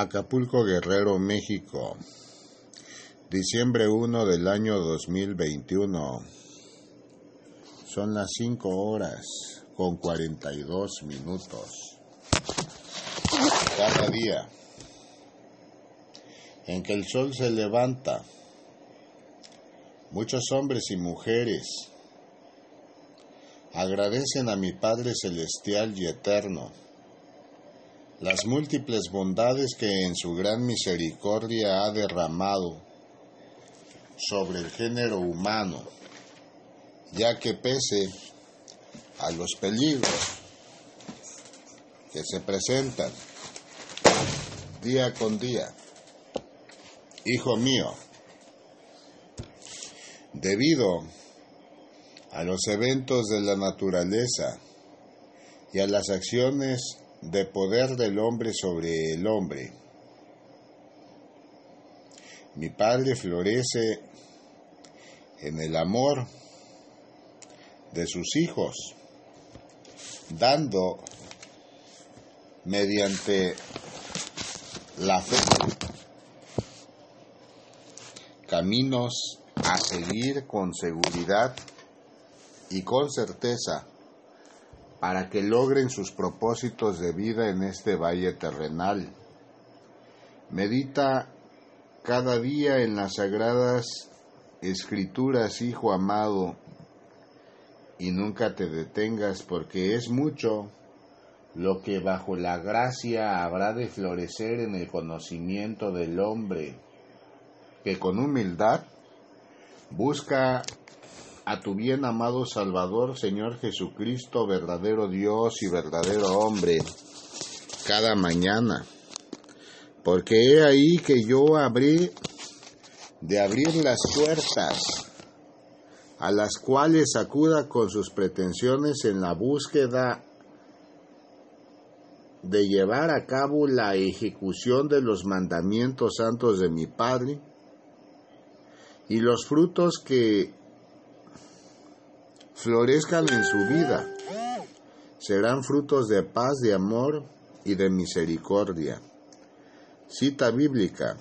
Acapulco Guerrero, México. Diciembre 1 del año 2021. Son las 5 horas con 42 minutos. Cada día en que el sol se levanta, muchos hombres y mujeres agradecen a mi Padre Celestial y Eterno las múltiples bondades que en su gran misericordia ha derramado sobre el género humano, ya que pese a los peligros que se presentan día con día, hijo mío, debido a los eventos de la naturaleza y a las acciones de poder del hombre sobre el hombre. Mi Padre florece en el amor de sus hijos, dando mediante la fe caminos a seguir con seguridad y con certeza para que logren sus propósitos de vida en este valle terrenal. Medita cada día en las sagradas escrituras, hijo amado, y nunca te detengas porque es mucho lo que bajo la gracia habrá de florecer en el conocimiento del hombre, que con humildad busca a tu bien amado Salvador, Señor Jesucristo, verdadero Dios y verdadero hombre, cada mañana. Porque he ahí que yo habré de abrir las puertas a las cuales acuda con sus pretensiones en la búsqueda de llevar a cabo la ejecución de los mandamientos santos de mi Padre y los frutos que florezcan en su vida. Serán frutos de paz, de amor y de misericordia. Cita bíblica.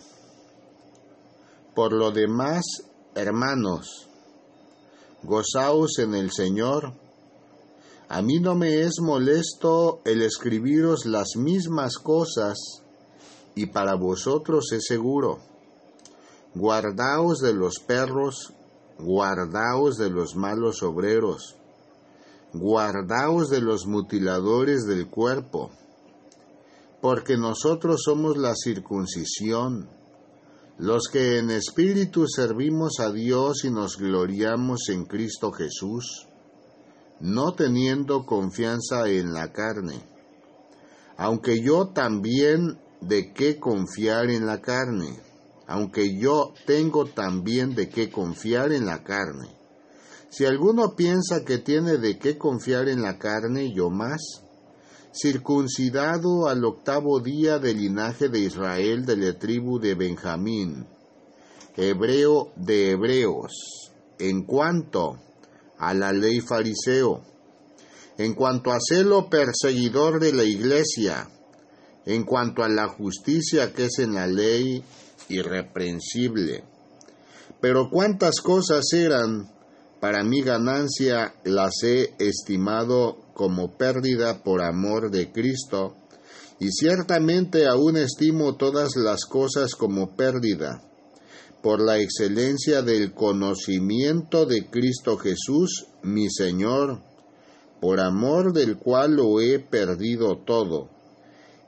Por lo demás, hermanos, gozaos en el Señor. A mí no me es molesto el escribiros las mismas cosas, y para vosotros es seguro. Guardaos de los perros guardaos de los malos obreros, guardaos de los mutiladores del cuerpo, porque nosotros somos la circuncisión, los que en espíritu servimos a Dios y nos gloriamos en Cristo Jesús, no teniendo confianza en la carne, aunque yo también de qué confiar en la carne aunque yo tengo también de qué confiar en la carne. Si alguno piensa que tiene de qué confiar en la carne, yo más, circuncidado al octavo día del linaje de Israel de la tribu de Benjamín, hebreo de hebreos, en cuanto a la ley fariseo, en cuanto a celo perseguidor de la iglesia, en cuanto a la justicia que es en la ley, irreprensible. Pero cuántas cosas eran para mi ganancia las he estimado como pérdida por amor de Cristo, y ciertamente aún estimo todas las cosas como pérdida, por la excelencia del conocimiento de Cristo Jesús, mi Señor, por amor del cual lo he perdido todo,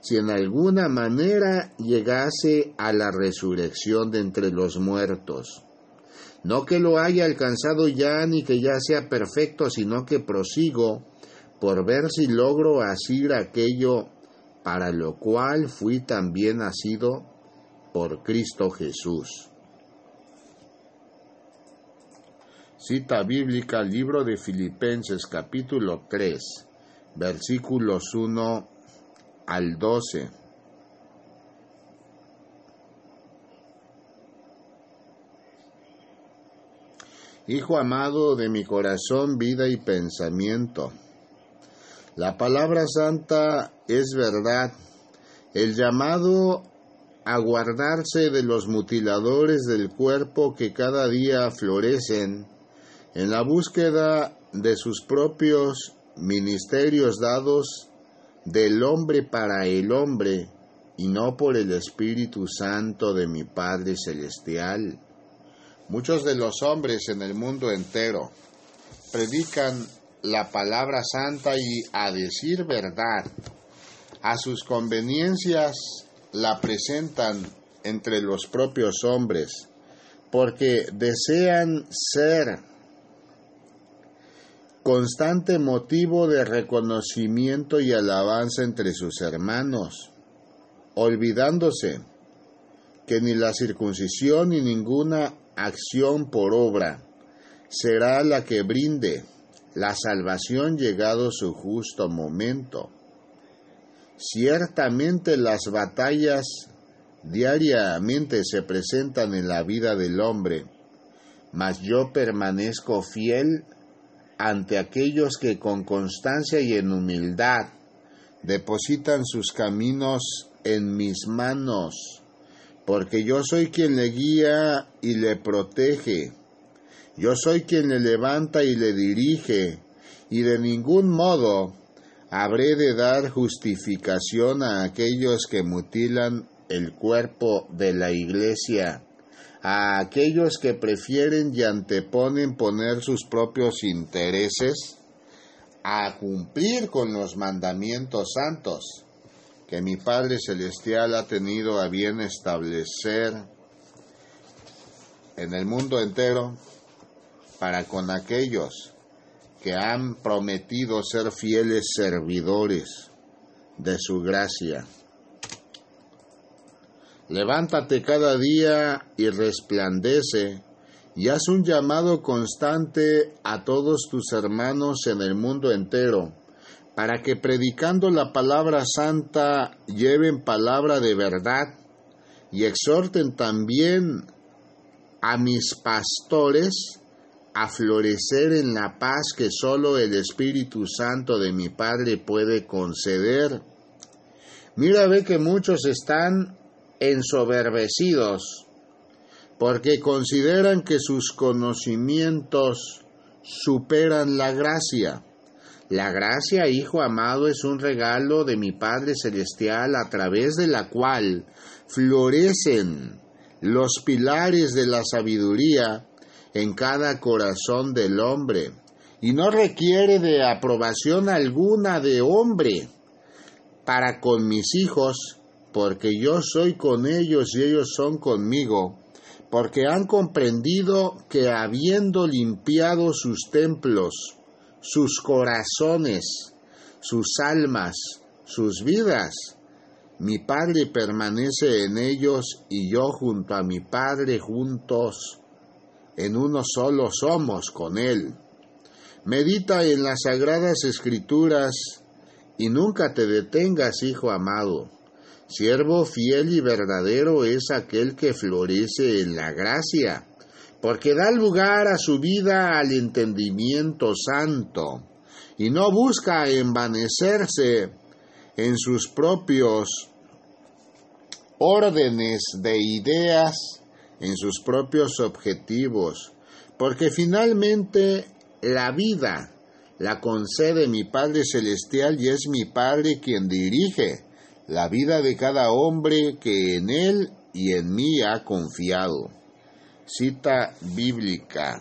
si en alguna manera llegase a la resurrección de entre los muertos. No que lo haya alcanzado ya ni que ya sea perfecto, sino que prosigo por ver si logro asir aquello para lo cual fui también nacido por Cristo Jesús. Cita bíblica, libro de Filipenses capítulo 3, versículos 1 al 12. Hijo amado de mi corazón, vida y pensamiento. La palabra santa es verdad. El llamado a guardarse de los mutiladores del cuerpo que cada día florecen en la búsqueda de sus propios ministerios dados del hombre para el hombre y no por el Espíritu Santo de mi Padre Celestial. Muchos de los hombres en el mundo entero predican la palabra santa y a decir verdad, a sus conveniencias la presentan entre los propios hombres, porque desean ser constante motivo de reconocimiento y alabanza entre sus hermanos, olvidándose que ni la circuncisión ni ninguna acción por obra será la que brinde la salvación llegado su justo momento. Ciertamente las batallas diariamente se presentan en la vida del hombre, mas yo permanezco fiel ante aquellos que con constancia y en humildad depositan sus caminos en mis manos, porque yo soy quien le guía y le protege, yo soy quien le levanta y le dirige, y de ningún modo habré de dar justificación a aquellos que mutilan el cuerpo de la iglesia a aquellos que prefieren y anteponen poner sus propios intereses a cumplir con los mandamientos santos que mi Padre Celestial ha tenido a bien establecer en el mundo entero para con aquellos que han prometido ser fieles servidores de su gracia. Levántate cada día y resplandece, y haz un llamado constante a todos tus hermanos en el mundo entero, para que predicando la palabra santa lleven palabra de verdad y exhorten también a mis pastores a florecer en la paz que solo el Espíritu Santo de mi Padre puede conceder. Mira, ve que muchos están ensoberbecidos, porque consideran que sus conocimientos superan la gracia. La gracia, Hijo amado, es un regalo de mi Padre Celestial a través de la cual florecen los pilares de la sabiduría en cada corazón del hombre, y no requiere de aprobación alguna de hombre para con mis hijos porque yo soy con ellos y ellos son conmigo, porque han comprendido que habiendo limpiado sus templos, sus corazones, sus almas, sus vidas, mi Padre permanece en ellos y yo junto a mi Padre juntos, en uno solo somos con Él. Medita en las sagradas escrituras y nunca te detengas, hijo amado Siervo fiel y verdadero es aquel que florece en la gracia, porque da lugar a su vida al entendimiento santo, y no busca envanecerse en sus propios órdenes de ideas, en sus propios objetivos, porque finalmente la vida la concede mi Padre Celestial y es mi Padre quien dirige la vida de cada hombre que en él y en mí ha confiado. Cita bíblica.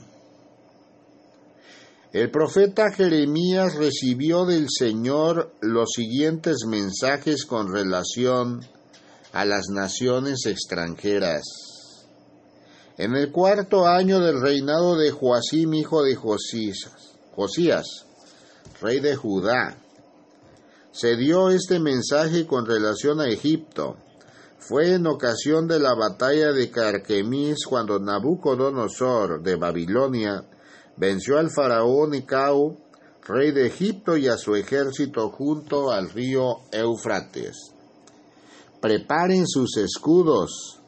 El profeta Jeremías recibió del Señor los siguientes mensajes con relación a las naciones extranjeras. En el cuarto año del reinado de Joacim, hijo de Josías, Josías, rey de Judá, se dio este mensaje con relación a Egipto, Fue en ocasión de la batalla de Carquemis cuando Nabucodonosor de Babilonia venció al faraón Nicao, rey de Egipto, y a su ejército junto al río Éufrates. Preparen sus escudos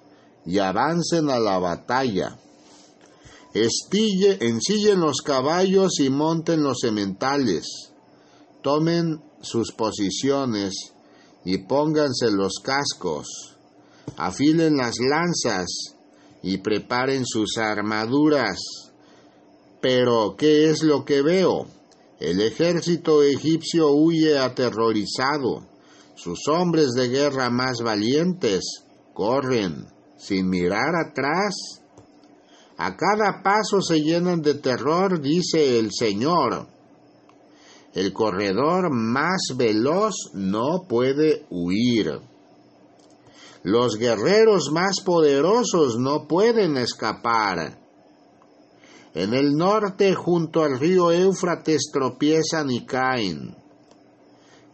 y avancen a la batalla. Estille, ensillen los caballos y monten los sementales. Tomen sus posiciones y pónganse los cascos. Afilen las lanzas y preparen sus armaduras. Pero, ¿qué es lo que veo? El ejército egipcio huye aterrorizado. Sus hombres de guerra más valientes corren sin mirar atrás. A cada paso se llenan de terror, dice el Señor. El corredor más veloz no puede huir. Los guerreros más poderosos no pueden escapar. En el norte, junto al río Éufrates, tropiezan y caen.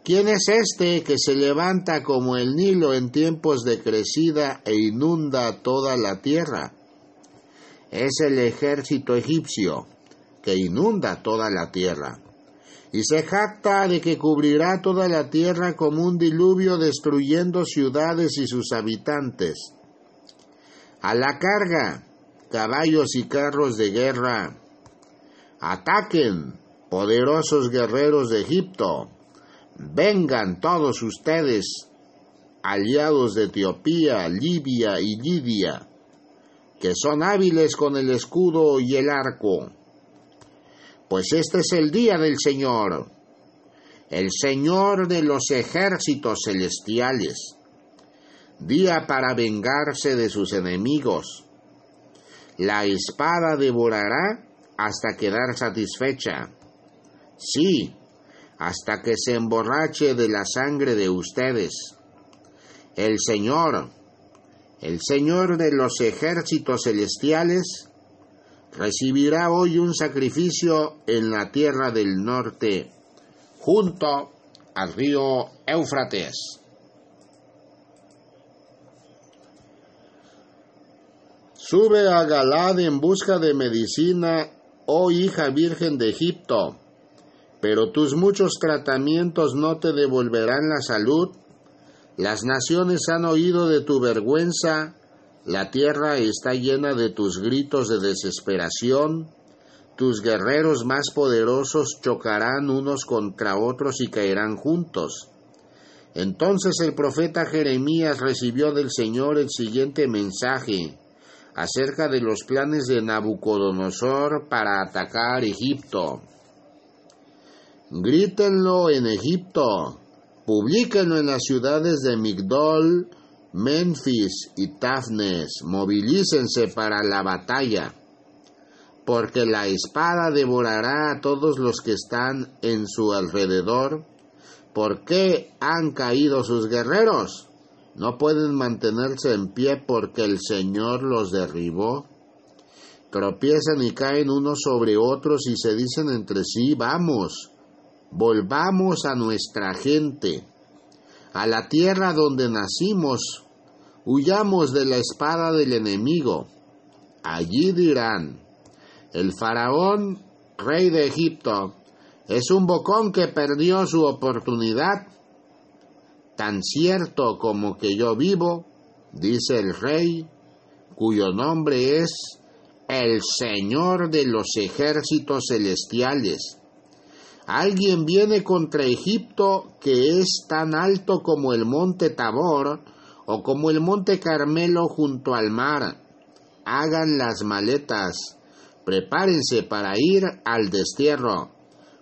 ¿Quién es este que se levanta como el Nilo en tiempos de crecida e inunda toda la tierra? Es el ejército egipcio que inunda toda la tierra y se jacta de que cubrirá toda la tierra como un diluvio destruyendo ciudades y sus habitantes. A la carga, caballos y carros de guerra. Ataquen, poderosos guerreros de Egipto. Vengan todos ustedes, aliados de Etiopía, Libia y Lidia, que son hábiles con el escudo y el arco pues este es el día del Señor, el Señor de los ejércitos celestiales, día para vengarse de sus enemigos. La espada devorará hasta quedar satisfecha. Sí, hasta que se emborrache de la sangre de ustedes. El Señor, el Señor de los ejércitos celestiales, recibirá hoy un sacrificio en la tierra del norte, junto al río Éufrates. Sube a Galad en busca de medicina, oh hija virgen de Egipto, pero tus muchos tratamientos no te devolverán la salud. Las naciones han oído de tu vergüenza la tierra está llena de tus gritos de desesperación. Tus guerreros más poderosos chocarán unos contra otros y caerán juntos. Entonces el profeta Jeremías recibió del Señor el siguiente mensaje acerca de los planes de Nabucodonosor para atacar Egipto. Grítenlo en Egipto, publíquenlo en las ciudades de Migdol, Memphis y Tafnes, movilícense para la batalla, porque la espada devorará a todos los que están en su alrededor. ¿Por qué han caído sus guerreros? No pueden mantenerse en pie porque el Señor los derribó. Tropiezan y caen unos sobre otros y se dicen entre sí, vamos, volvamos a nuestra gente, a la tierra donde nacimos, huyamos de la espada del enemigo. Allí dirán, el faraón, rey de Egipto, es un bocón que perdió su oportunidad. Tan cierto como que yo vivo, dice el rey, cuyo nombre es el Señor de los ejércitos celestiales. Alguien viene contra Egipto que es tan alto como el monte Tabor, o como el monte Carmelo junto al mar. Hagan las maletas, prepárense para ir al destierro.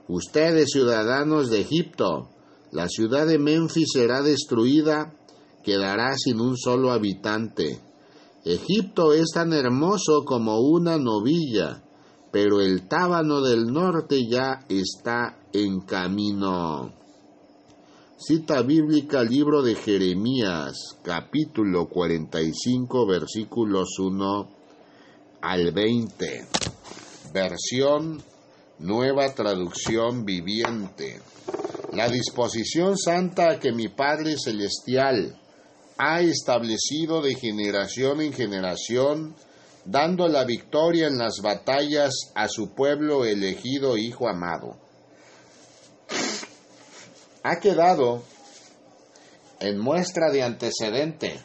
Ustedes, ciudadanos de Egipto, la ciudad de Memphis será destruida, quedará sin un solo habitante. Egipto es tan hermoso como una novilla, pero el tábano del norte ya está en camino. Cita bíblica, libro de Jeremías, capítulo 45, versículos 1 al 20. Versión Nueva Traducción Viviente. La disposición santa que mi Padre Celestial ha establecido de generación en generación, dando la victoria en las batallas a su pueblo elegido Hijo amado. Ha quedado en muestra de antecedente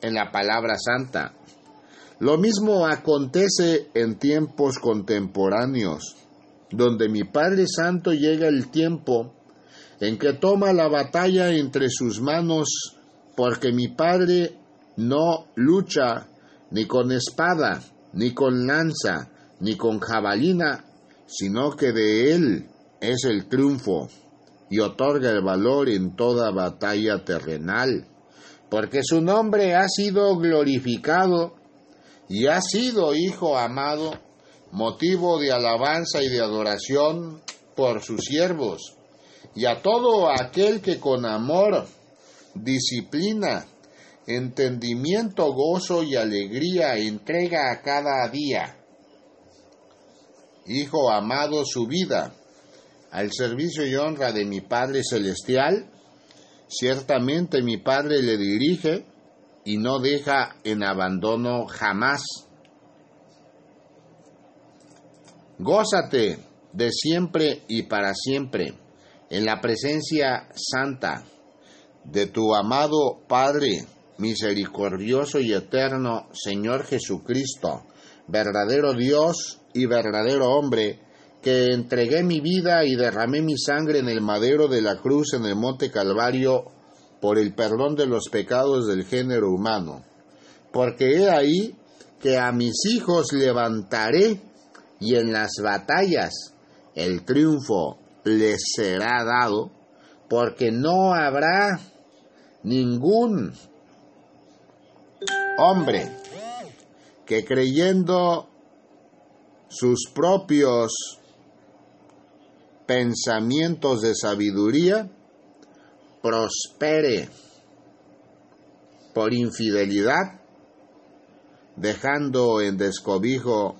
en la palabra santa. Lo mismo acontece en tiempos contemporáneos, donde mi Padre Santo llega el tiempo en que toma la batalla entre sus manos, porque mi Padre no lucha ni con espada, ni con lanza, ni con jabalina, sino que de Él es el triunfo y otorga el valor en toda batalla terrenal, porque su nombre ha sido glorificado y ha sido Hijo amado, motivo de alabanza y de adoración por sus siervos, y a todo aquel que con amor, disciplina, entendimiento, gozo y alegría entrega a cada día. Hijo amado, su vida al servicio y honra de mi Padre Celestial, ciertamente mi Padre le dirige y no deja en abandono jamás. Gózate de siempre y para siempre en la presencia santa de tu amado Padre misericordioso y eterno Señor Jesucristo, verdadero Dios y verdadero hombre, que entregué mi vida y derramé mi sangre en el madero de la cruz en el monte Calvario por el perdón de los pecados del género humano. Porque he ahí que a mis hijos levantaré y en las batallas el triunfo les será dado, porque no habrá ningún hombre que creyendo sus propios pensamientos de sabiduría prospere por infidelidad, dejando en descobijo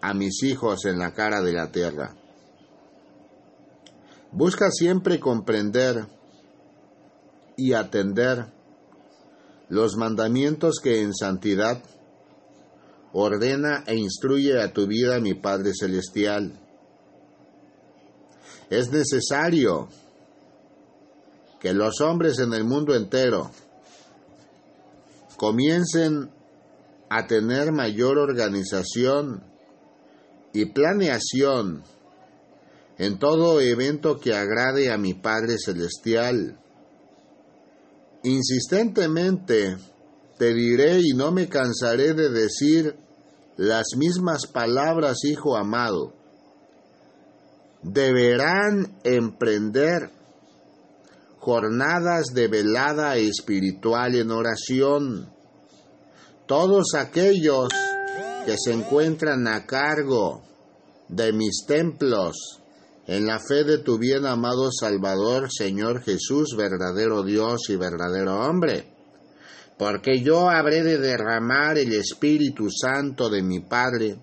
a mis hijos en la cara de la tierra. Busca siempre comprender y atender los mandamientos que en santidad ordena e instruye a tu vida mi Padre Celestial. Es necesario que los hombres en el mundo entero comiencen a tener mayor organización y planeación en todo evento que agrade a mi Padre Celestial. Insistentemente te diré y no me cansaré de decir las mismas palabras, Hijo amado. Deberán emprender jornadas de velada espiritual en oración. Todos aquellos que se encuentran a cargo de mis templos, en la fe de tu bien amado Salvador, Señor Jesús, verdadero Dios y verdadero hombre. Porque yo habré de derramar el Espíritu Santo de mi Padre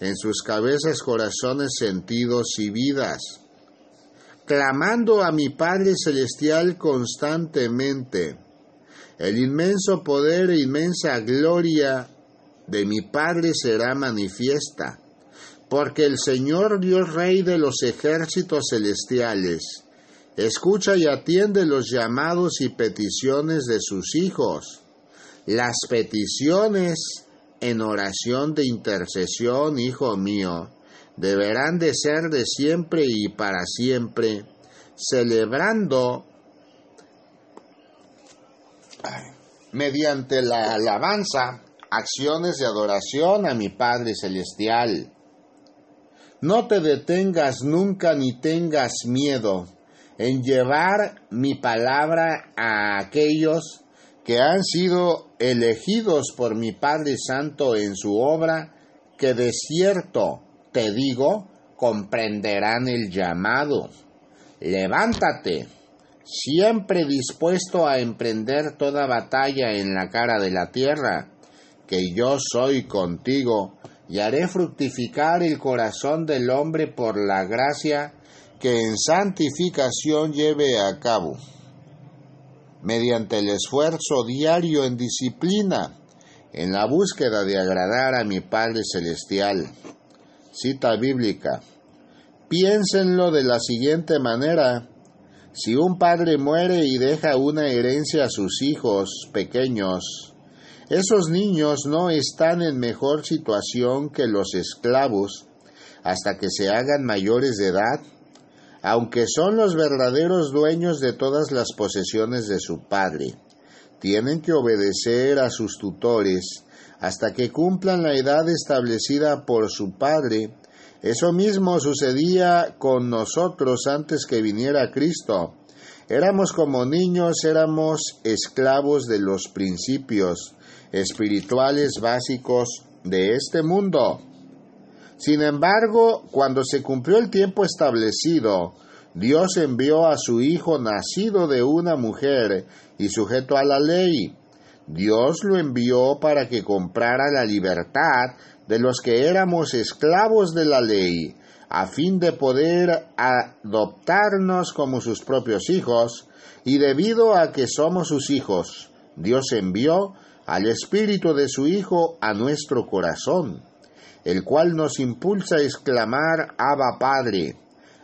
en sus cabezas, corazones, sentidos y vidas clamando a mi Padre Celestial constantemente. El inmenso poder e inmensa gloria de mi Padre será manifiesta, porque el Señor Dios Rey de los ejércitos celestiales escucha y atiende los llamados y peticiones de sus hijos. Las peticiones en oración de intercesión, hijo mío, deberán de ser de siempre y para siempre, celebrando mediante la alabanza acciones de adoración a mi Padre Celestial. No te detengas nunca ni tengas miedo en llevar mi palabra a aquellos que han sido elegidos por mi Padre Santo en su obra, que de cierto te digo, comprenderán el llamado. Levántate, siempre dispuesto a emprender toda batalla en la cara de la tierra, que yo soy contigo, y haré fructificar el corazón del hombre por la gracia que en santificación lleve a cabo. Mediante el esfuerzo diario en disciplina, en la búsqueda de agradar a mi Padre Celestial. Cita bíblica. Piénsenlo de la siguiente manera. Si un padre muere y deja una herencia a sus hijos pequeños, esos niños no están en mejor situación que los esclavos hasta que se hagan mayores de edad, aunque son los verdaderos dueños de todas las posesiones de su padre. Tienen que obedecer a sus tutores hasta que cumplan la edad establecida por su padre. Eso mismo sucedía con nosotros antes que viniera Cristo. Éramos como niños, éramos esclavos de los principios espirituales básicos de este mundo. Sin embargo, cuando se cumplió el tiempo establecido, Dios envió a su Hijo nacido de una mujer y sujeto a la ley. Dios lo envió para que comprara la libertad de los que éramos esclavos de la ley, a fin de poder adoptarnos como sus propios hijos, y debido a que somos sus hijos, Dios envió al Espíritu de su Hijo a nuestro corazón, el cual nos impulsa a exclamar Abba Padre.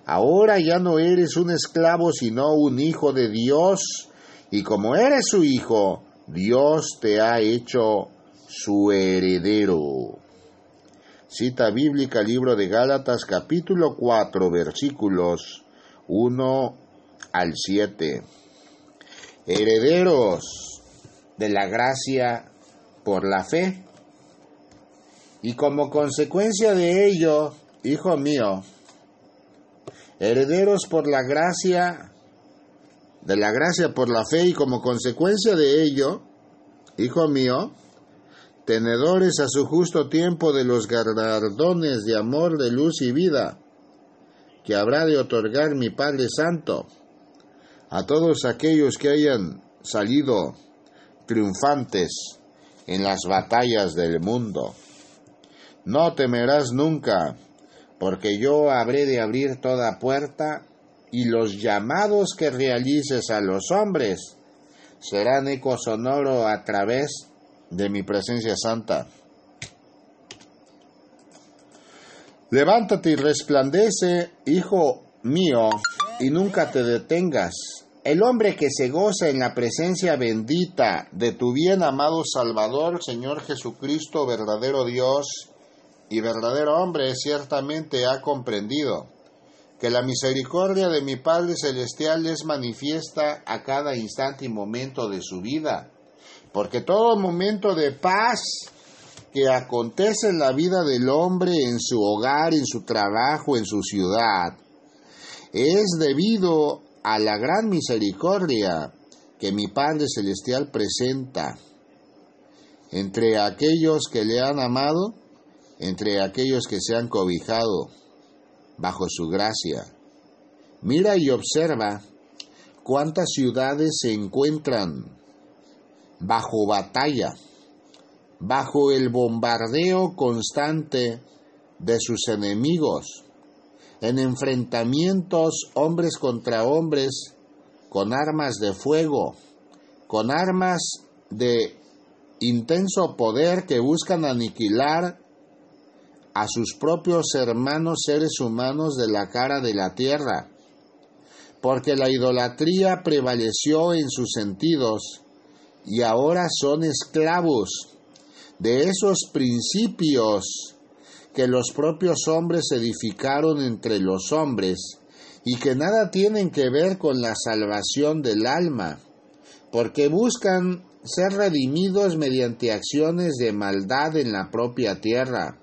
Ahora ya no eres un esclavo sino un hijo de Dios, y como eres su hijo, Dios te ha hecho su heredero. Cita bíblica, libro de Gálatas, capítulo 4, versículos 1 al 7. Herederos de la gracia por la fe. Y como consecuencia de ello, hijo mío, herederos por la gracia, de la gracia por la fe y como consecuencia de ello, hijo mío, tenedores a su justo tiempo de los galardones de amor, de luz y vida, que habrá de otorgar mi Padre Santo a todos aquellos que hayan salido triunfantes en las batallas del mundo. No temerás nunca, porque yo habré de abrir toda puerta y los llamados que realices a los hombres serán eco sonoro a través de mi presencia santa. Levántate y resplandece, hijo mío, y nunca te detengas el hombre que se goza en la presencia bendita de tu bien amado Salvador, Señor Jesucristo, verdadero Dios y verdadero hombre, ciertamente ha comprendido que la misericordia de mi Padre Celestial es manifiesta a cada instante y momento de su vida, porque todo momento de paz que acontece en la vida del hombre, en su hogar, en su trabajo, en su ciudad, es debido a la gran misericordia que mi Padre Celestial presenta entre aquellos que le han amado, entre aquellos que se han cobijado bajo su gracia. Mira y observa cuántas ciudades se encuentran bajo batalla, bajo el bombardeo constante de sus enemigos, en enfrentamientos hombres contra hombres con armas de fuego, con armas de intenso poder que buscan aniquilar a sus propios hermanos seres humanos de la cara de la tierra, porque la idolatría prevaleció en sus sentidos y ahora son esclavos de esos principios que los propios hombres edificaron entre los hombres y que nada tienen que ver con la salvación del alma, porque buscan ser redimidos mediante acciones de maldad en la propia tierra.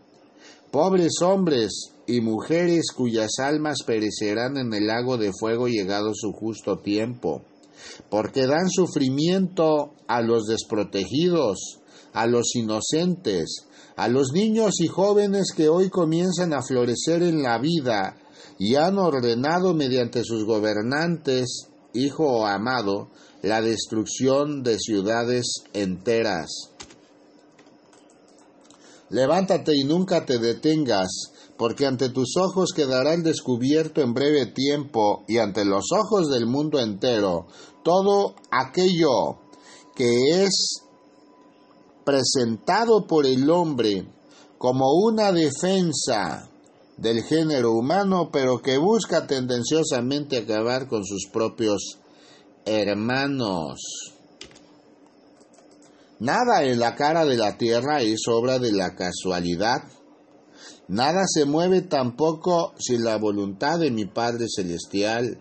Pobres hombres y mujeres cuyas almas perecerán en el lago de fuego llegado su justo tiempo, porque dan sufrimiento a los desprotegidos, a los inocentes, a los niños y jóvenes que hoy comienzan a florecer en la vida y han ordenado mediante sus gobernantes, hijo amado, la destrucción de ciudades enteras. Levántate y nunca te detengas, porque ante tus ojos quedará el descubierto en breve tiempo y ante los ojos del mundo entero todo aquello que es presentado por el hombre como una defensa del género humano, pero que busca tendenciosamente acabar con sus propios hermanos. Nada en la cara de la tierra es obra de la casualidad. Nada se mueve tampoco sin la voluntad de mi Padre Celestial,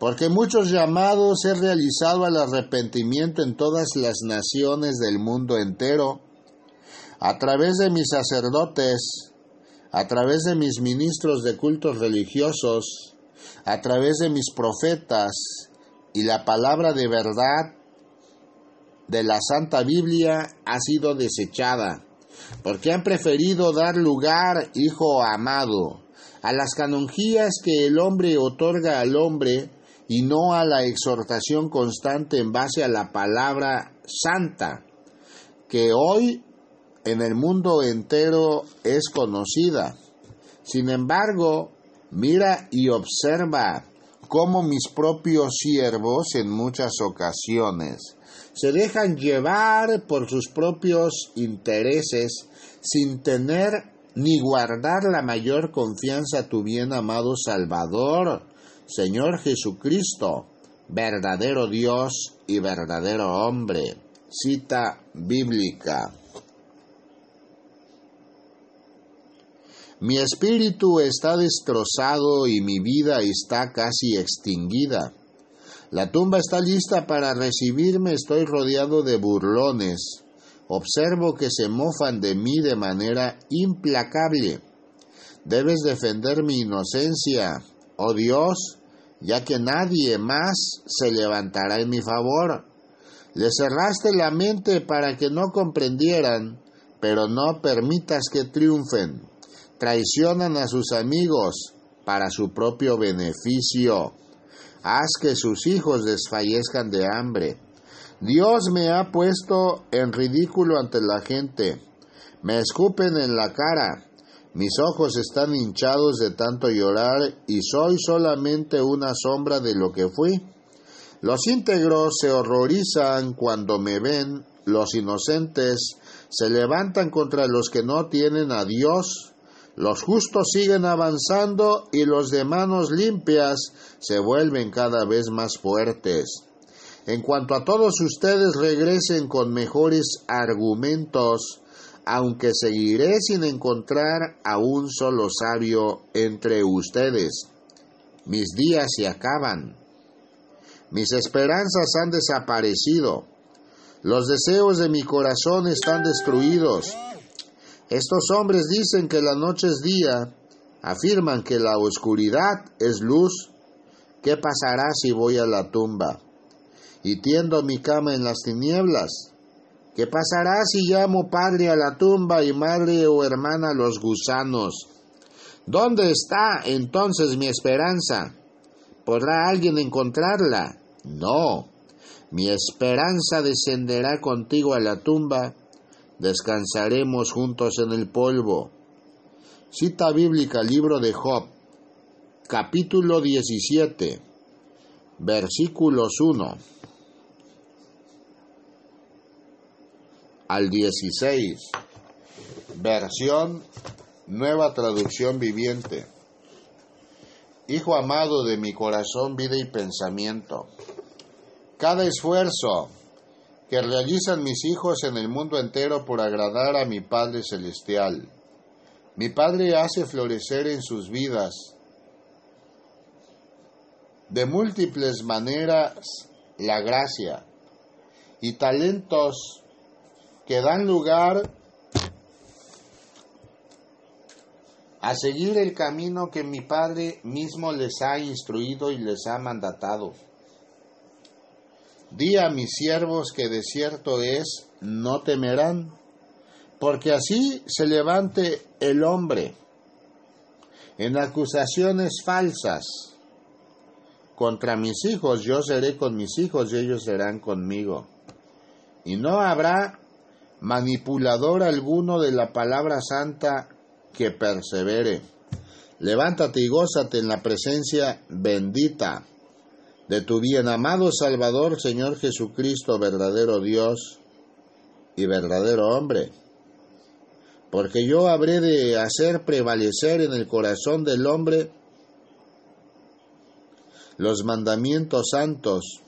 porque muchos llamados he realizado al arrepentimiento en todas las naciones del mundo entero, a través de mis sacerdotes, a través de mis ministros de cultos religiosos, a través de mis profetas y la palabra de verdad de la Santa Biblia ha sido desechada, porque han preferido dar lugar, hijo amado, a las canonjías que el hombre otorga al hombre y no a la exhortación constante en base a la palabra santa, que hoy en el mundo entero es conocida. Sin embargo, mira y observa cómo mis propios siervos en muchas ocasiones se dejan llevar por sus propios intereses sin tener ni guardar la mayor confianza a tu bien amado Salvador, Señor Jesucristo, verdadero Dios y verdadero hombre. Cita bíblica. Mi espíritu está destrozado y mi vida está casi extinguida. La tumba está lista para recibirme, estoy rodeado de burlones. Observo que se mofan de mí de manera implacable. Debes defender mi inocencia, oh Dios, ya que nadie más se levantará en mi favor. Le cerraste la mente para que no comprendieran, pero no permitas que triunfen traicionan a sus amigos para su propio beneficio. Haz que sus hijos desfallezcan de hambre. Dios me ha puesto en ridículo ante la gente. Me escupen en la cara. Mis ojos están hinchados de tanto llorar y soy solamente una sombra de lo que fui. Los íntegros se horrorizan cuando me ven, los inocentes se levantan contra los que no tienen a Dios los justos siguen avanzando y los de manos limpias se vuelven cada vez más fuertes. En cuanto a todos ustedes regresen con mejores argumentos, aunque seguiré sin encontrar a un solo sabio entre ustedes. Mis días se acaban. Mis esperanzas han desaparecido. Los deseos de mi corazón están destruidos. Estos hombres dicen que la noche es día, afirman que la oscuridad es luz. ¿Qué pasará si voy a la tumba y tiendo mi cama en las tinieblas? ¿Qué pasará si llamo padre a la tumba y madre o hermana a los gusanos? ¿Dónde está entonces mi esperanza? ¿Podrá alguien encontrarla? No. Mi esperanza descenderá contigo a la tumba descansaremos juntos en el polvo. Cita bíblica, libro de Job, capítulo 17, versículos 1 al 16, versión nueva traducción viviente. Hijo amado de mi corazón, vida y pensamiento, cada esfuerzo que realizan mis hijos en el mundo entero por agradar a mi Padre Celestial. Mi Padre hace florecer en sus vidas de múltiples maneras la gracia y talentos que dan lugar a seguir el camino que mi Padre mismo les ha instruido y les ha mandatado. Di a mis siervos que de cierto es, no temerán, porque así se levante el hombre en acusaciones falsas. Contra mis hijos yo seré con mis hijos y ellos serán conmigo. Y no habrá manipulador alguno de la palabra santa que persevere. Levántate y gózate en la presencia bendita de tu bien amado Salvador, Señor Jesucristo, verdadero Dios y verdadero hombre. Porque yo habré de hacer prevalecer en el corazón del hombre los mandamientos santos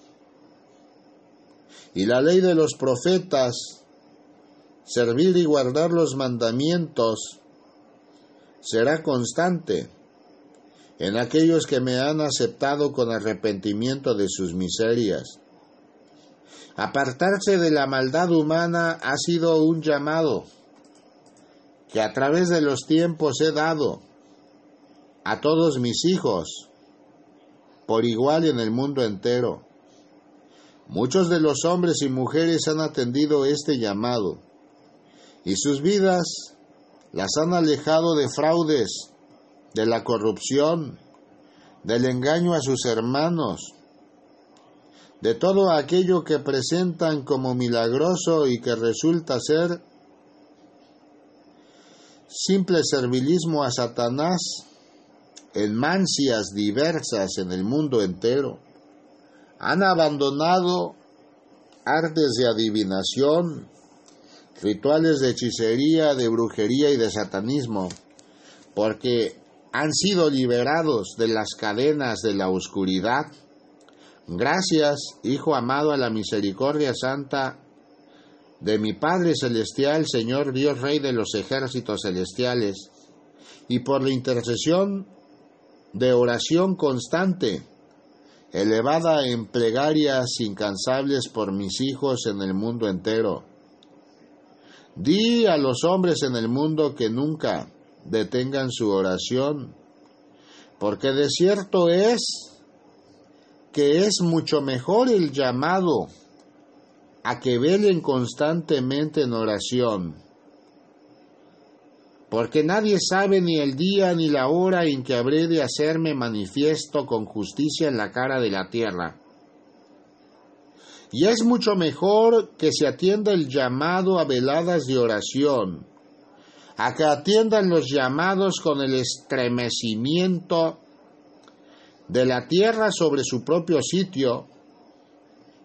y la ley de los profetas, servir y guardar los mandamientos será constante en aquellos que me han aceptado con arrepentimiento de sus miserias. Apartarse de la maldad humana ha sido un llamado que a través de los tiempos he dado a todos mis hijos por igual en el mundo entero. Muchos de los hombres y mujeres han atendido este llamado y sus vidas las han alejado de fraudes, de la corrupción, del engaño a sus hermanos, de todo aquello que presentan como milagroso y que resulta ser simple servilismo a Satanás en mancias diversas en el mundo entero. Han abandonado artes de adivinación, rituales de hechicería, de brujería y de satanismo, porque han sido liberados de las cadenas de la oscuridad. Gracias, Hijo amado, a la misericordia santa de mi Padre Celestial, Señor Dios Rey de los ejércitos celestiales, y por la intercesión de oración constante, elevada en plegarias incansables por mis hijos en el mundo entero. Di a los hombres en el mundo que nunca detengan su oración, porque de cierto es que es mucho mejor el llamado a que velen constantemente en oración, porque nadie sabe ni el día ni la hora en que habré de hacerme manifiesto con justicia en la cara de la tierra. Y es mucho mejor que se atienda el llamado a veladas de oración, a que atiendan los llamados con el estremecimiento de la tierra sobre su propio sitio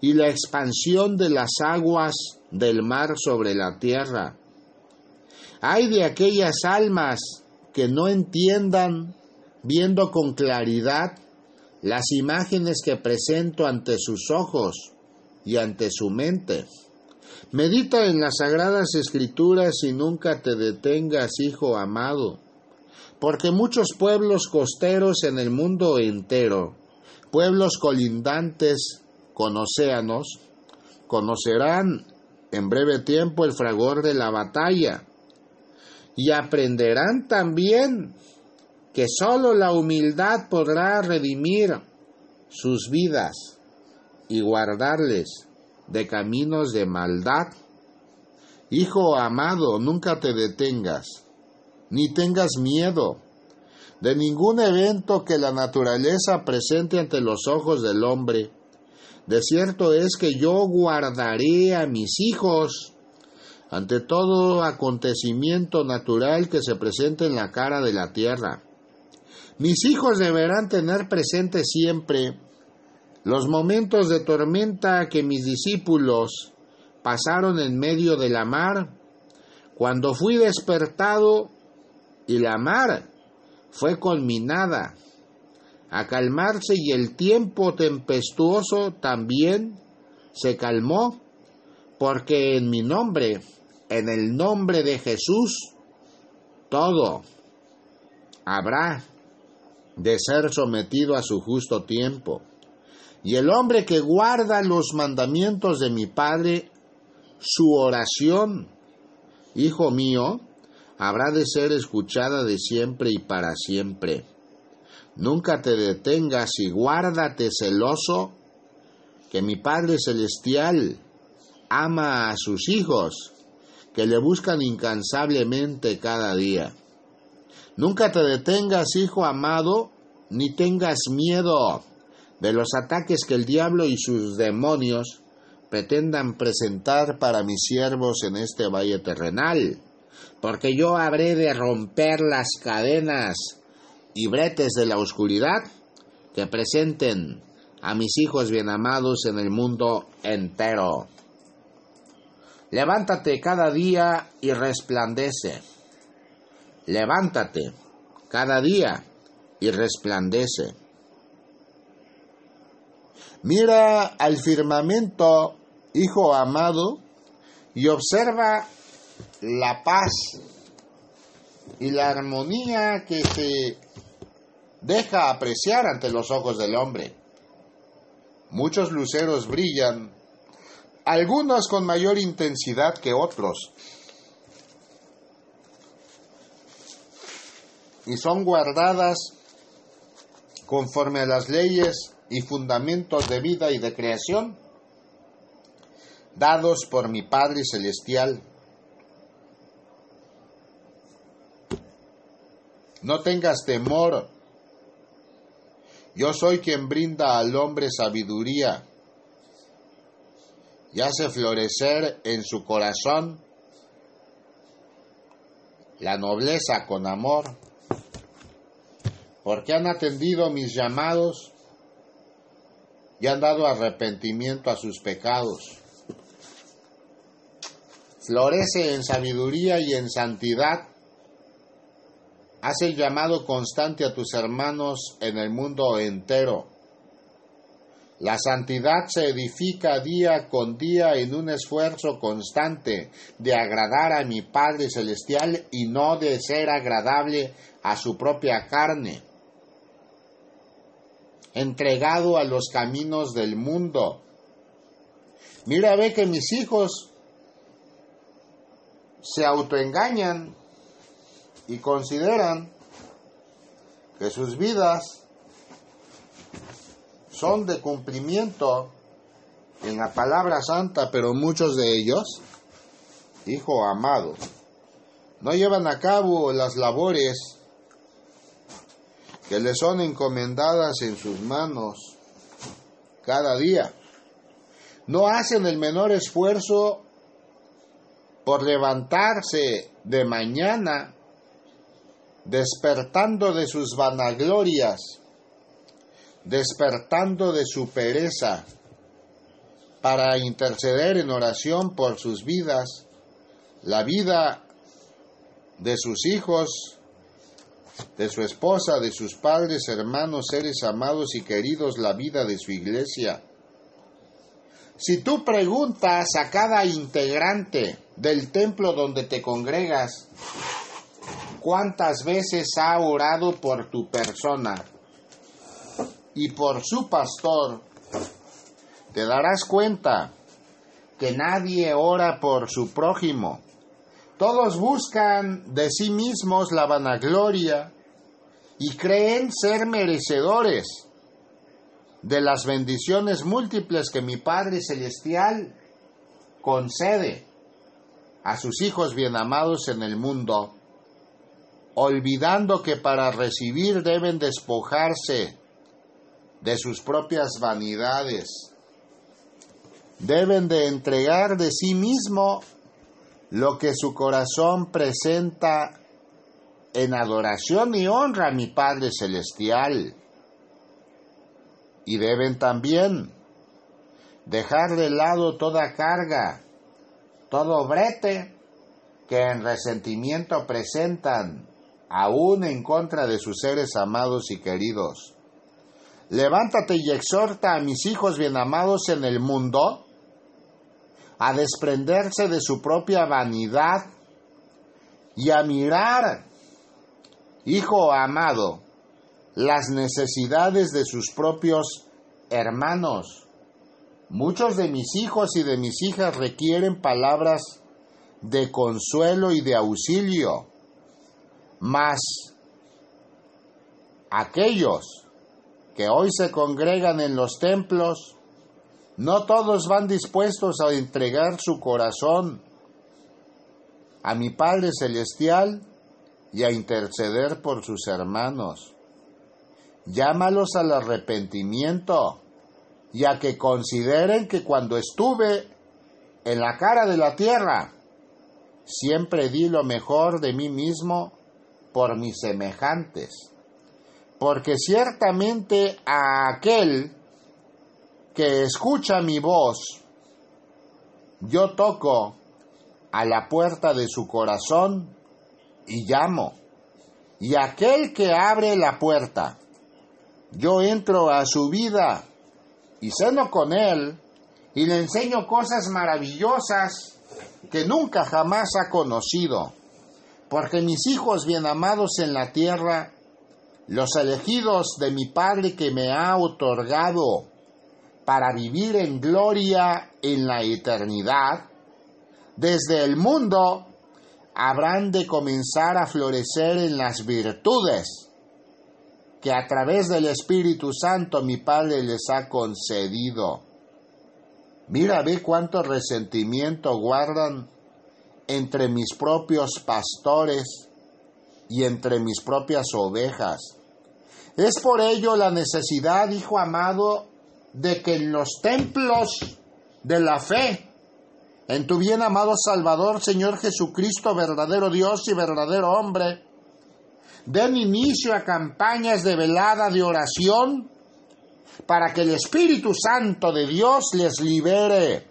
y la expansión de las aguas del mar sobre la tierra. Hay de aquellas almas que no entiendan, viendo con claridad, las imágenes que presento ante sus ojos y ante su mente. Medita en las sagradas escrituras y nunca te detengas, hijo amado, porque muchos pueblos costeros en el mundo entero, pueblos colindantes con océanos, conocerán en breve tiempo el fragor de la batalla y aprenderán también que sólo la humildad podrá redimir sus vidas y guardarles de caminos de maldad. Hijo amado, nunca te detengas, ni tengas miedo de ningún evento que la naturaleza presente ante los ojos del hombre. De cierto es que yo guardaré a mis hijos ante todo acontecimiento natural que se presente en la cara de la tierra. Mis hijos deberán tener presente siempre los momentos de tormenta que mis discípulos pasaron en medio de la mar, cuando fui despertado y la mar fue conminada a calmarse y el tiempo tempestuoso también se calmó, porque en mi nombre, en el nombre de Jesús, todo habrá de ser sometido a su justo tiempo. Y el hombre que guarda los mandamientos de mi Padre, su oración, Hijo mío, habrá de ser escuchada de siempre y para siempre. Nunca te detengas y guárdate celoso, que mi Padre Celestial ama a sus hijos, que le buscan incansablemente cada día. Nunca te detengas, hijo amado, ni tengas miedo de los ataques que el diablo y sus demonios pretendan presentar para mis siervos en este valle terrenal, porque yo habré de romper las cadenas y bretes de la oscuridad que presenten a mis hijos bien amados en el mundo entero. Levántate cada día y resplandece. Levántate cada día y resplandece. Mira al firmamento, hijo amado, y observa la paz y la armonía que se deja apreciar ante los ojos del hombre. Muchos luceros brillan, algunos con mayor intensidad que otros, y son guardadas conforme a las leyes y fundamentos de vida y de creación dados por mi Padre Celestial. No tengas temor. Yo soy quien brinda al hombre sabiduría y hace florecer en su corazón la nobleza con amor, porque han atendido mis llamados y han dado arrepentimiento a sus pecados. Florece en sabiduría y en santidad. Haz el llamado constante a tus hermanos en el mundo entero. La santidad se edifica día con día en un esfuerzo constante de agradar a mi Padre Celestial y no de ser agradable a su propia carne entregado a los caminos del mundo. Mira, ve que mis hijos se autoengañan y consideran que sus vidas son de cumplimiento en la palabra santa, pero muchos de ellos, hijo amado, no llevan a cabo las labores que le son encomendadas en sus manos cada día. No hacen el menor esfuerzo por levantarse de mañana, despertando de sus vanaglorias, despertando de su pereza, para interceder en oración por sus vidas, la vida de sus hijos, de su esposa, de sus padres, hermanos, seres amados y queridos, la vida de su iglesia. Si tú preguntas a cada integrante del templo donde te congregas, ¿cuántas veces ha orado por tu persona y por su pastor? Te darás cuenta que nadie ora por su prójimo todos buscan de sí mismos la vanagloria y creen ser merecedores de las bendiciones múltiples que mi Padre Celestial concede a sus hijos bien amados en el mundo, olvidando que para recibir deben despojarse de sus propias vanidades, deben de entregar de sí mismo lo que su corazón presenta en adoración y honra a mi Padre Celestial. Y deben también dejar de lado toda carga, todo brete que en resentimiento presentan aún en contra de sus seres amados y queridos. Levántate y exhorta a mis hijos bien amados en el mundo a desprenderse de su propia vanidad y a mirar, hijo amado, las necesidades de sus propios hermanos. Muchos de mis hijos y de mis hijas requieren palabras de consuelo y de auxilio, mas aquellos que hoy se congregan en los templos no todos van dispuestos a entregar su corazón a mi Padre Celestial y a interceder por sus hermanos. Llámalos al arrepentimiento y a que consideren que cuando estuve en la cara de la tierra, siempre di lo mejor de mí mismo por mis semejantes. Porque ciertamente a aquel que escucha mi voz, yo toco a la puerta de su corazón y llamo. Y aquel que abre la puerta, yo entro a su vida y ceno con él y le enseño cosas maravillosas que nunca jamás ha conocido. Porque mis hijos bien amados en la tierra, los elegidos de mi Padre que me ha otorgado para vivir en gloria en la eternidad, desde el mundo habrán de comenzar a florecer en las virtudes que a través del Espíritu Santo mi Padre les ha concedido. Mira, ve cuánto resentimiento guardan entre mis propios pastores y entre mis propias ovejas. Es por ello la necesidad, hijo amado, de que en los templos de la fe en tu bien amado Salvador, Señor Jesucristo, verdadero Dios y verdadero hombre, den inicio a campañas de velada de oración para que el Espíritu Santo de Dios les libere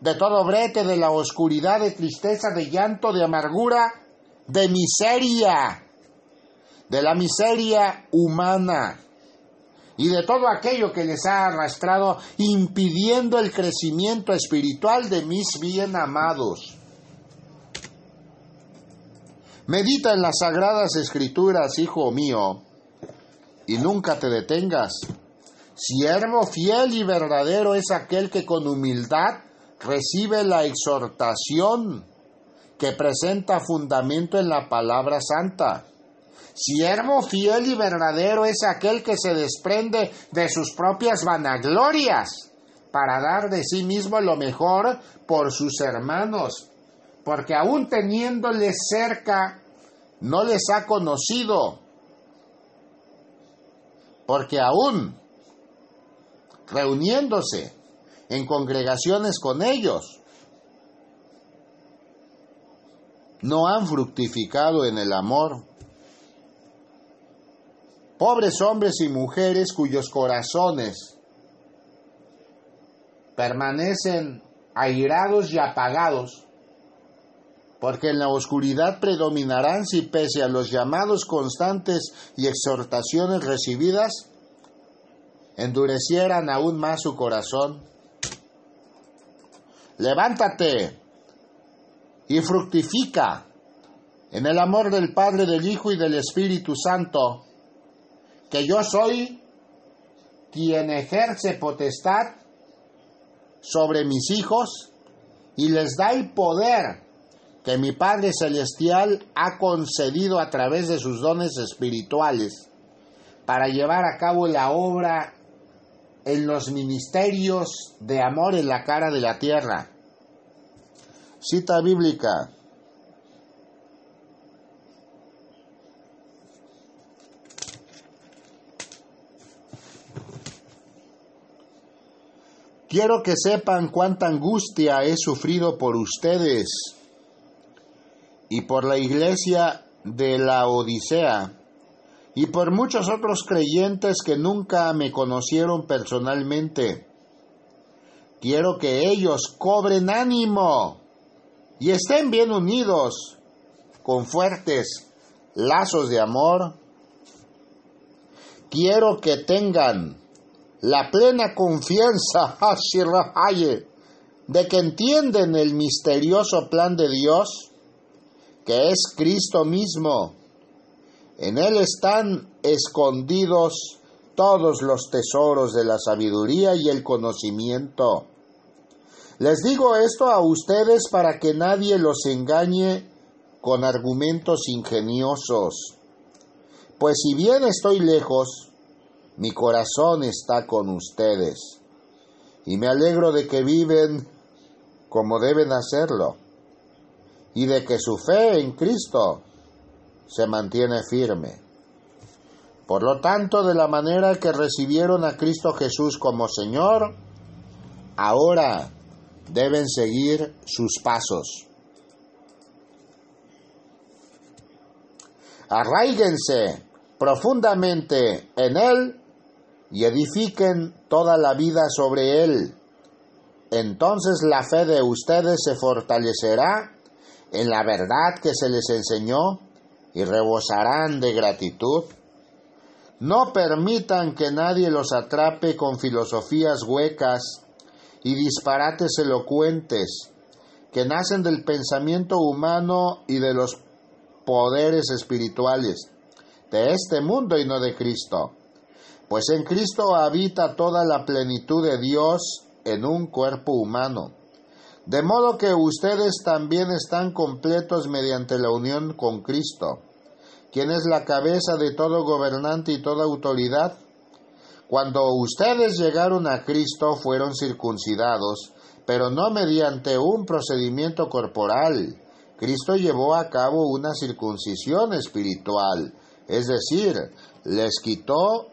de todo brete de la oscuridad, de tristeza, de llanto, de amargura, de miseria, de la miseria humana y de todo aquello que les ha arrastrado impidiendo el crecimiento espiritual de mis bien amados. Medita en las sagradas escrituras, hijo mío, y nunca te detengas. Siervo fiel y verdadero es aquel que con humildad recibe la exhortación que presenta fundamento en la palabra santa Siervo fiel y verdadero es aquel que se desprende de sus propias vanaglorias para dar de sí mismo lo mejor por sus hermanos, porque aún teniéndoles cerca, no les ha conocido, porque aún reuniéndose en congregaciones con ellos, no han fructificado en el amor pobres hombres y mujeres cuyos corazones permanecen airados y apagados, porque en la oscuridad predominarán si pese a los llamados constantes y exhortaciones recibidas, endurecieran aún más su corazón. Levántate y fructifica en el amor del Padre, del Hijo y del Espíritu Santo que yo soy quien ejerce potestad sobre mis hijos y les da el poder que mi Padre Celestial ha concedido a través de sus dones espirituales para llevar a cabo la obra en los ministerios de amor en la cara de la tierra. Cita bíblica. Quiero que sepan cuánta angustia he sufrido por ustedes y por la iglesia de la Odisea y por muchos otros creyentes que nunca me conocieron personalmente. Quiero que ellos cobren ánimo y estén bien unidos con fuertes lazos de amor. Quiero que tengan la plena confianza de que entienden el misterioso plan de Dios, que es Cristo mismo. En Él están escondidos todos los tesoros de la sabiduría y el conocimiento. Les digo esto a ustedes para que nadie los engañe con argumentos ingeniosos. Pues si bien estoy lejos, mi corazón está con ustedes y me alegro de que viven como deben hacerlo y de que su fe en Cristo se mantiene firme. Por lo tanto, de la manera que recibieron a Cristo Jesús como Señor, ahora deben seguir sus pasos. Arraíguense profundamente en Él y edifiquen toda la vida sobre Él. Entonces la fe de ustedes se fortalecerá en la verdad que se les enseñó y rebosarán de gratitud. No permitan que nadie los atrape con filosofías huecas y disparates elocuentes que nacen del pensamiento humano y de los poderes espirituales de este mundo y no de Cristo. Pues en Cristo habita toda la plenitud de Dios en un cuerpo humano. De modo que ustedes también están completos mediante la unión con Cristo, quien es la cabeza de todo gobernante y toda autoridad. Cuando ustedes llegaron a Cristo fueron circuncidados, pero no mediante un procedimiento corporal. Cristo llevó a cabo una circuncisión espiritual, es decir, les quitó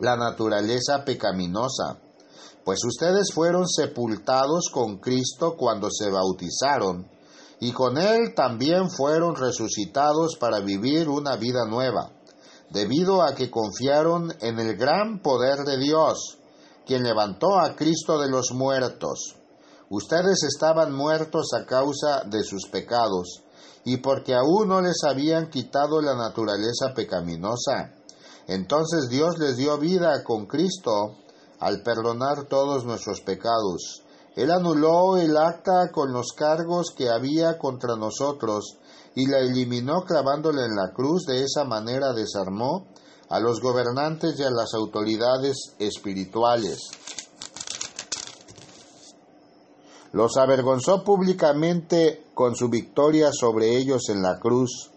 la naturaleza pecaminosa, pues ustedes fueron sepultados con Cristo cuando se bautizaron, y con Él también fueron resucitados para vivir una vida nueva, debido a que confiaron en el gran poder de Dios, quien levantó a Cristo de los muertos. Ustedes estaban muertos a causa de sus pecados, y porque aún no les habían quitado la naturaleza pecaminosa. Entonces Dios les dio vida con Cristo al perdonar todos nuestros pecados. Él anuló el acta con los cargos que había contra nosotros y la eliminó clavándola en la cruz. De esa manera desarmó a los gobernantes y a las autoridades espirituales. Los avergonzó públicamente con su victoria sobre ellos en la cruz.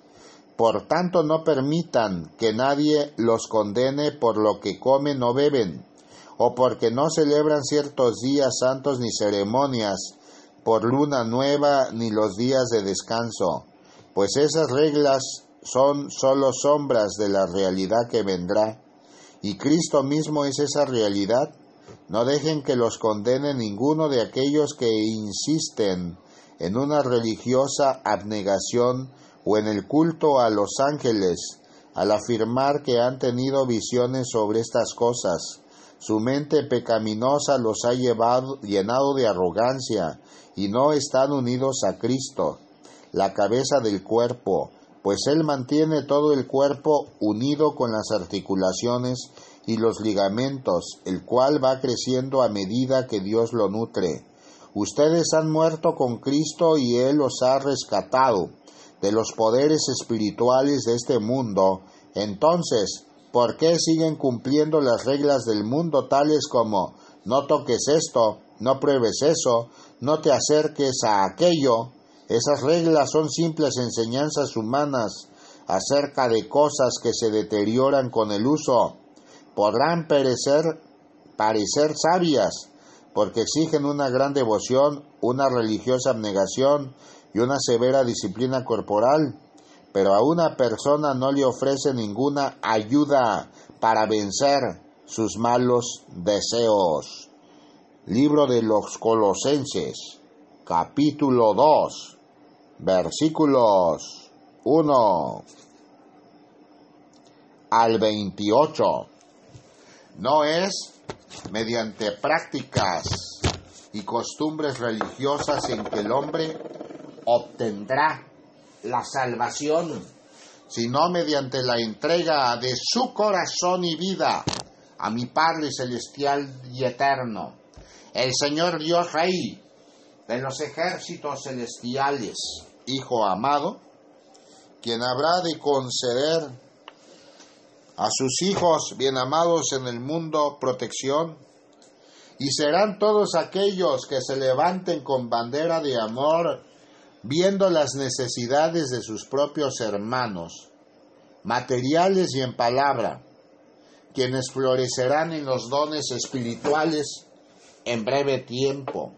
Por tanto, no permitan que nadie los condene por lo que comen o beben, o porque no celebran ciertos días santos ni ceremonias, por luna nueva ni los días de descanso, pues esas reglas son sólo sombras de la realidad que vendrá, y Cristo mismo es esa realidad. No dejen que los condene ninguno de aquellos que insisten en una religiosa abnegación o en el culto a los ángeles, al afirmar que han tenido visiones sobre estas cosas. Su mente pecaminosa los ha llevado, llenado de arrogancia y no están unidos a Cristo, la cabeza del cuerpo, pues Él mantiene todo el cuerpo unido con las articulaciones y los ligamentos, el cual va creciendo a medida que Dios lo nutre. Ustedes han muerto con Cristo y Él los ha rescatado de los poderes espirituales de este mundo. Entonces, ¿por qué siguen cumpliendo las reglas del mundo tales como no toques esto, no pruebes eso, no te acerques a aquello? Esas reglas son simples enseñanzas humanas acerca de cosas que se deterioran con el uso. Podrán perecer, parecer sabias, porque exigen una gran devoción, una religiosa abnegación y una severa disciplina corporal, pero a una persona no le ofrece ninguna ayuda para vencer sus malos deseos. Libro de los Colosenses, capítulo 2, versículos 1 al 28. No es mediante prácticas y costumbres religiosas en que el hombre obtendrá la salvación, sino mediante la entrega de su corazón y vida a mi Padre Celestial y Eterno, el Señor Dios Rey de los ejércitos celestiales, Hijo amado, quien habrá de conceder a sus hijos bien amados en el mundo protección, y serán todos aquellos que se levanten con bandera de amor, viendo las necesidades de sus propios hermanos, materiales y en palabra, quienes florecerán en los dones espirituales en breve tiempo.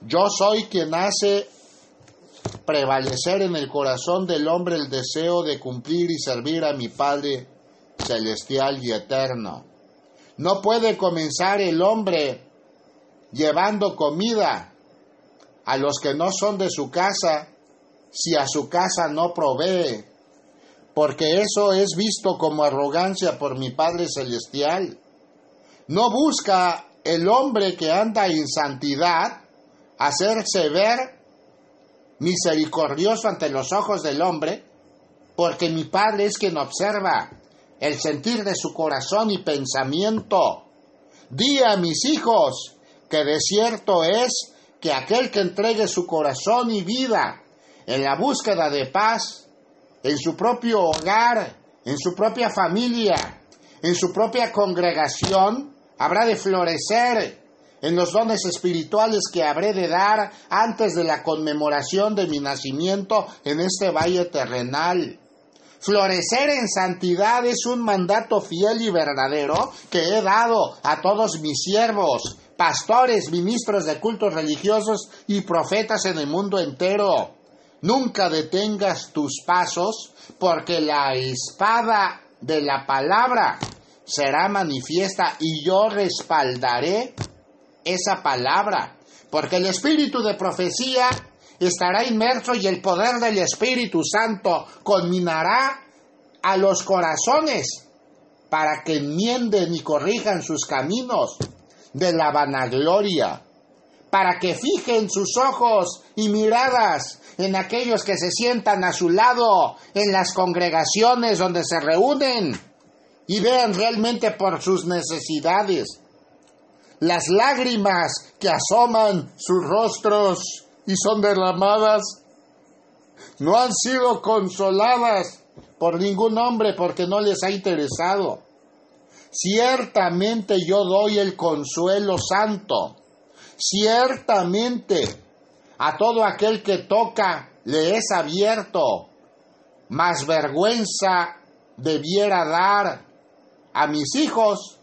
Yo soy quien hace prevalecer en el corazón del hombre el deseo de cumplir y servir a mi Padre celestial y eterno. No puede comenzar el hombre llevando comida a los que no son de su casa si a su casa no provee, porque eso es visto como arrogancia por mi Padre celestial. No busca el hombre que anda en santidad hacerse ver misericordioso ante los ojos del hombre, porque mi Padre es quien observa el sentir de su corazón y pensamiento. Di a mis hijos que de cierto es que aquel que entregue su corazón y vida en la búsqueda de paz, en su propio hogar, en su propia familia, en su propia congregación, habrá de florecer en los dones espirituales que habré de dar antes de la conmemoración de mi nacimiento en este valle terrenal. Florecer en santidad es un mandato fiel y verdadero que he dado a todos mis siervos, pastores, ministros de cultos religiosos y profetas en el mundo entero. Nunca detengas tus pasos, porque la espada de la palabra será manifiesta y yo respaldaré esa palabra, porque el espíritu de profecía estará inmerso y el poder del Espíritu Santo conminará a los corazones para que enmienden y corrijan sus caminos de la vanagloria, para que fijen sus ojos y miradas en aquellos que se sientan a su lado en las congregaciones donde se reúnen y vean realmente por sus necesidades. Las lágrimas que asoman sus rostros y son derramadas no han sido consoladas por ningún hombre porque no les ha interesado. Ciertamente yo doy el consuelo santo. Ciertamente a todo aquel que toca le es abierto. Más vergüenza debiera dar a mis hijos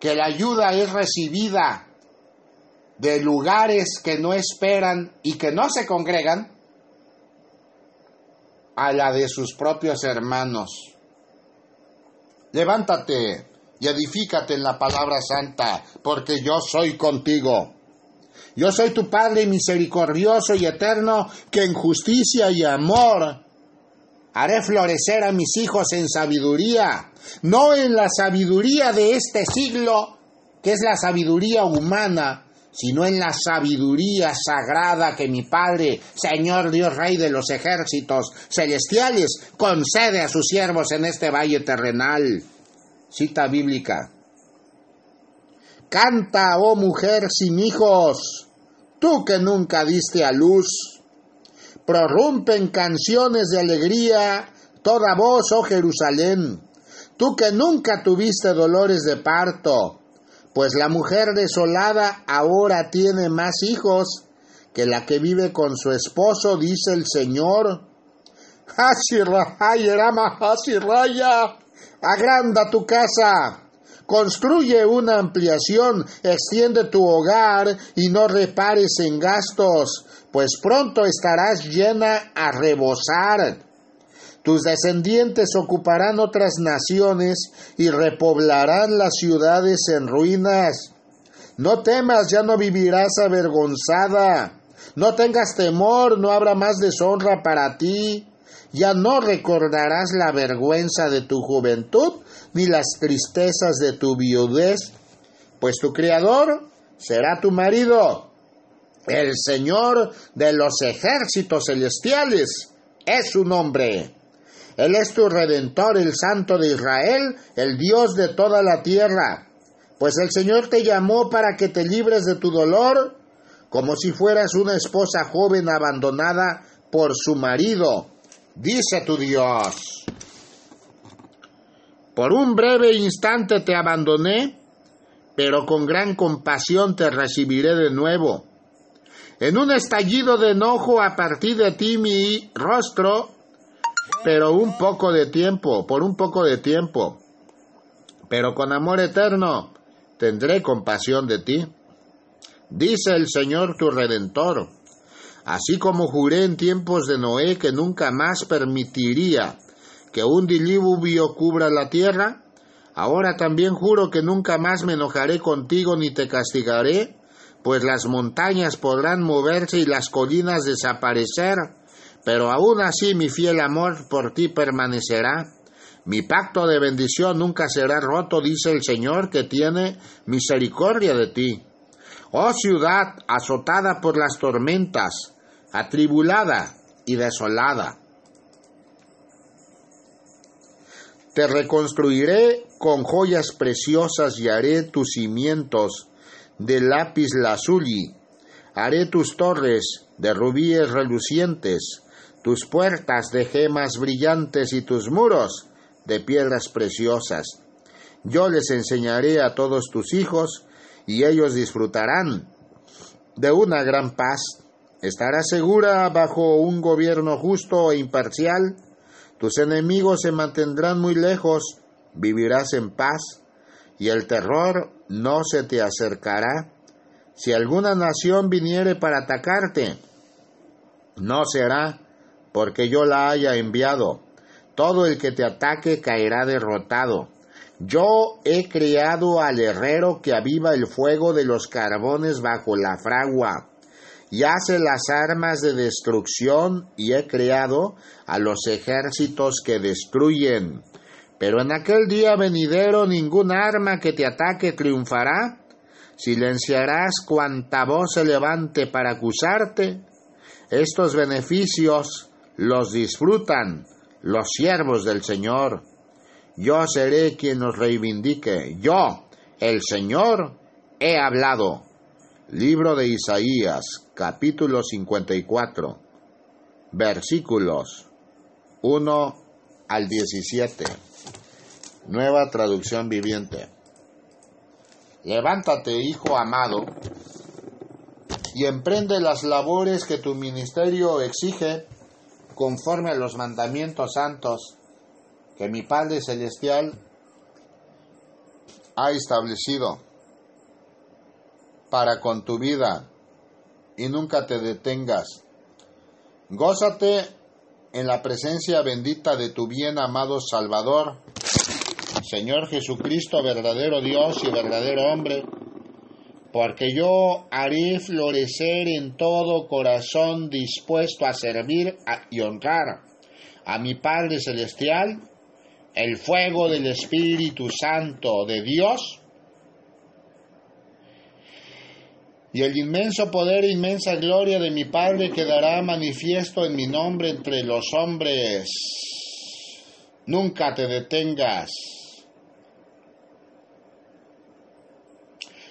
que la ayuda es recibida de lugares que no esperan y que no se congregan a la de sus propios hermanos. Levántate y edifícate en la palabra santa, porque yo soy contigo. Yo soy tu Padre misericordioso y eterno, que en justicia y amor haré florecer a mis hijos en sabiduría, no en la sabiduría de este siglo, que es la sabiduría humana, sino en la sabiduría sagrada que mi Padre, Señor Dios Rey de los ejércitos celestiales, concede a sus siervos en este valle terrenal. Cita bíblica. Canta, oh mujer sin hijos, tú que nunca diste a luz. Prorrumpen canciones de alegría toda voz, oh Jerusalén, tú que nunca tuviste dolores de parto, pues la mujer desolada ahora tiene más hijos que la que vive con su esposo, dice el Señor. Agranda tu casa, construye una ampliación, extiende tu hogar y no repares en gastos, pues pronto estarás llena a rebosar. Tus descendientes ocuparán otras naciones y repoblarán las ciudades en ruinas. No temas, ya no vivirás avergonzada. No tengas temor, no habrá más deshonra para ti. Ya no recordarás la vergüenza de tu juventud ni las tristezas de tu viudez, pues tu Criador será tu marido. El Señor de los ejércitos celestiales es su nombre. Él es tu redentor, el Santo de Israel, el Dios de toda la tierra. Pues el Señor te llamó para que te libres de tu dolor, como si fueras una esposa joven abandonada por su marido. Dice tu Dios. Por un breve instante te abandoné, pero con gran compasión te recibiré de nuevo. En un estallido de enojo a partir de ti mi rostro pero un poco de tiempo, por un poco de tiempo. Pero con amor eterno tendré compasión de ti. Dice el Señor tu Redentor. Así como juré en tiempos de Noé que nunca más permitiría que un diluvio cubra la tierra, ahora también juro que nunca más me enojaré contigo ni te castigaré, pues las montañas podrán moverse y las colinas desaparecer, pero aún así mi fiel amor por ti permanecerá. Mi pacto de bendición nunca será roto, dice el Señor, que tiene misericordia de ti. Oh ciudad azotada por las tormentas, atribulada y desolada. Te reconstruiré con joyas preciosas y haré tus cimientos de lápiz lazuli. Haré tus torres de rubíes relucientes, tus puertas de gemas brillantes y tus muros de piedras preciosas. Yo les enseñaré a todos tus hijos y ellos disfrutarán de una gran paz Estarás segura bajo un gobierno justo e imparcial. Tus enemigos se mantendrán muy lejos, vivirás en paz, y el terror no se te acercará. Si alguna nación viniere para atacarte, no será porque yo la haya enviado. Todo el que te ataque caerá derrotado. Yo he creado al herrero que aviva el fuego de los carbones bajo la fragua y hace las armas de destrucción y he creado a los ejércitos que destruyen. Pero en aquel día venidero ningún arma que te ataque triunfará. Silenciarás cuanta voz se levante para acusarte. Estos beneficios los disfrutan los siervos del Señor. Yo seré quien los reivindique. Yo, el Señor, he hablado. Libro de Isaías, capítulo 54, versículos 1 al 17. Nueva traducción viviente. Levántate, hijo amado, y emprende las labores que tu ministerio exige conforme a los mandamientos santos que mi Padre Celestial ha establecido para con tu vida y nunca te detengas. Gózate en la presencia bendita de tu bien amado Salvador, Señor Jesucristo, verdadero Dios y verdadero hombre, porque yo haré florecer en todo corazón dispuesto a servir y honrar a mi Padre Celestial el fuego del Espíritu Santo de Dios y el inmenso poder e inmensa gloria de mi Padre quedará manifiesto en mi nombre entre los hombres. Nunca te detengas.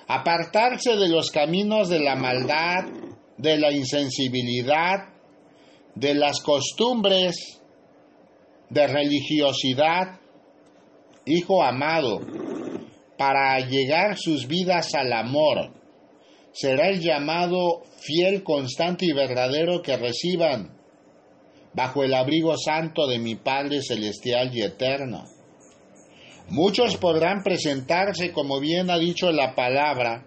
Apartarse de los caminos de la maldad, de la insensibilidad, de las costumbres, de religiosidad, hijo amado, para llegar sus vidas al amor será el llamado fiel, constante y verdadero que reciban bajo el abrigo santo de mi Padre Celestial y Eterno. Muchos podrán presentarse, como bien ha dicho la palabra,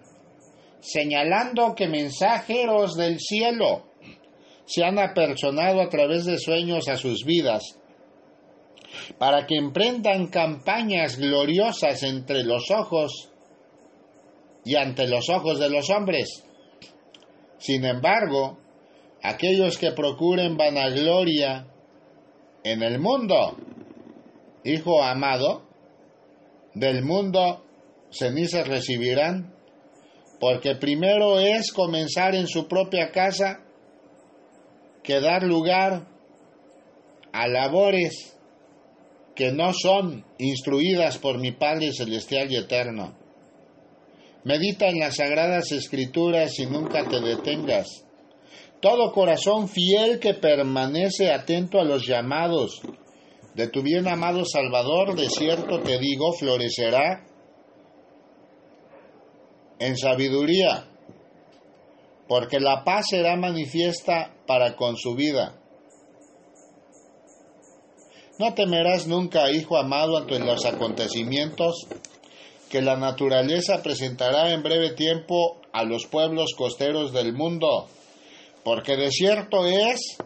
señalando que mensajeros del cielo se han apersonado a través de sueños a sus vidas, para que emprendan campañas gloriosas entre los ojos y ante los ojos de los hombres. Sin embargo, aquellos que procuren vanagloria en el mundo, hijo amado, del mundo cenizas recibirán, porque primero es comenzar en su propia casa que dar lugar a labores que no son instruidas por mi Padre Celestial y Eterno. Medita en las sagradas escrituras y nunca te detengas. Todo corazón fiel que permanece atento a los llamados de tu bien amado Salvador, de cierto te digo, florecerá en sabiduría, porque la paz será manifiesta para con su vida. No temerás nunca, hijo amado, ante los acontecimientos que la naturaleza presentará en breve tiempo a los pueblos costeros del mundo, Porque de cierto es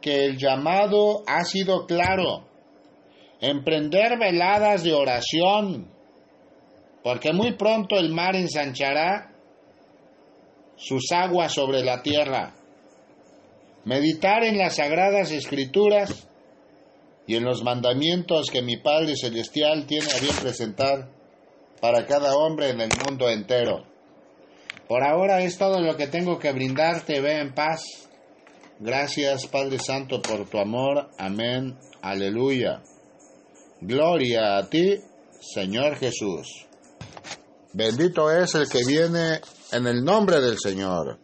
que el llamado ha sido claro. Emprender veladas de oración, porque muy pronto el mar ensanchará sus aguas sobre la tierra. Meditar en las sagradas escrituras y en los mandamientos que mi Padre Celestial tiene a bien presentar para cada hombre en el mundo entero. Por ahora es todo lo que tengo que brindarte. Ve en paz. Gracias Padre Santo por tu amor. Amén. Aleluya. Gloria a ti, Señor Jesús. Bendito es el que viene en el nombre del Señor.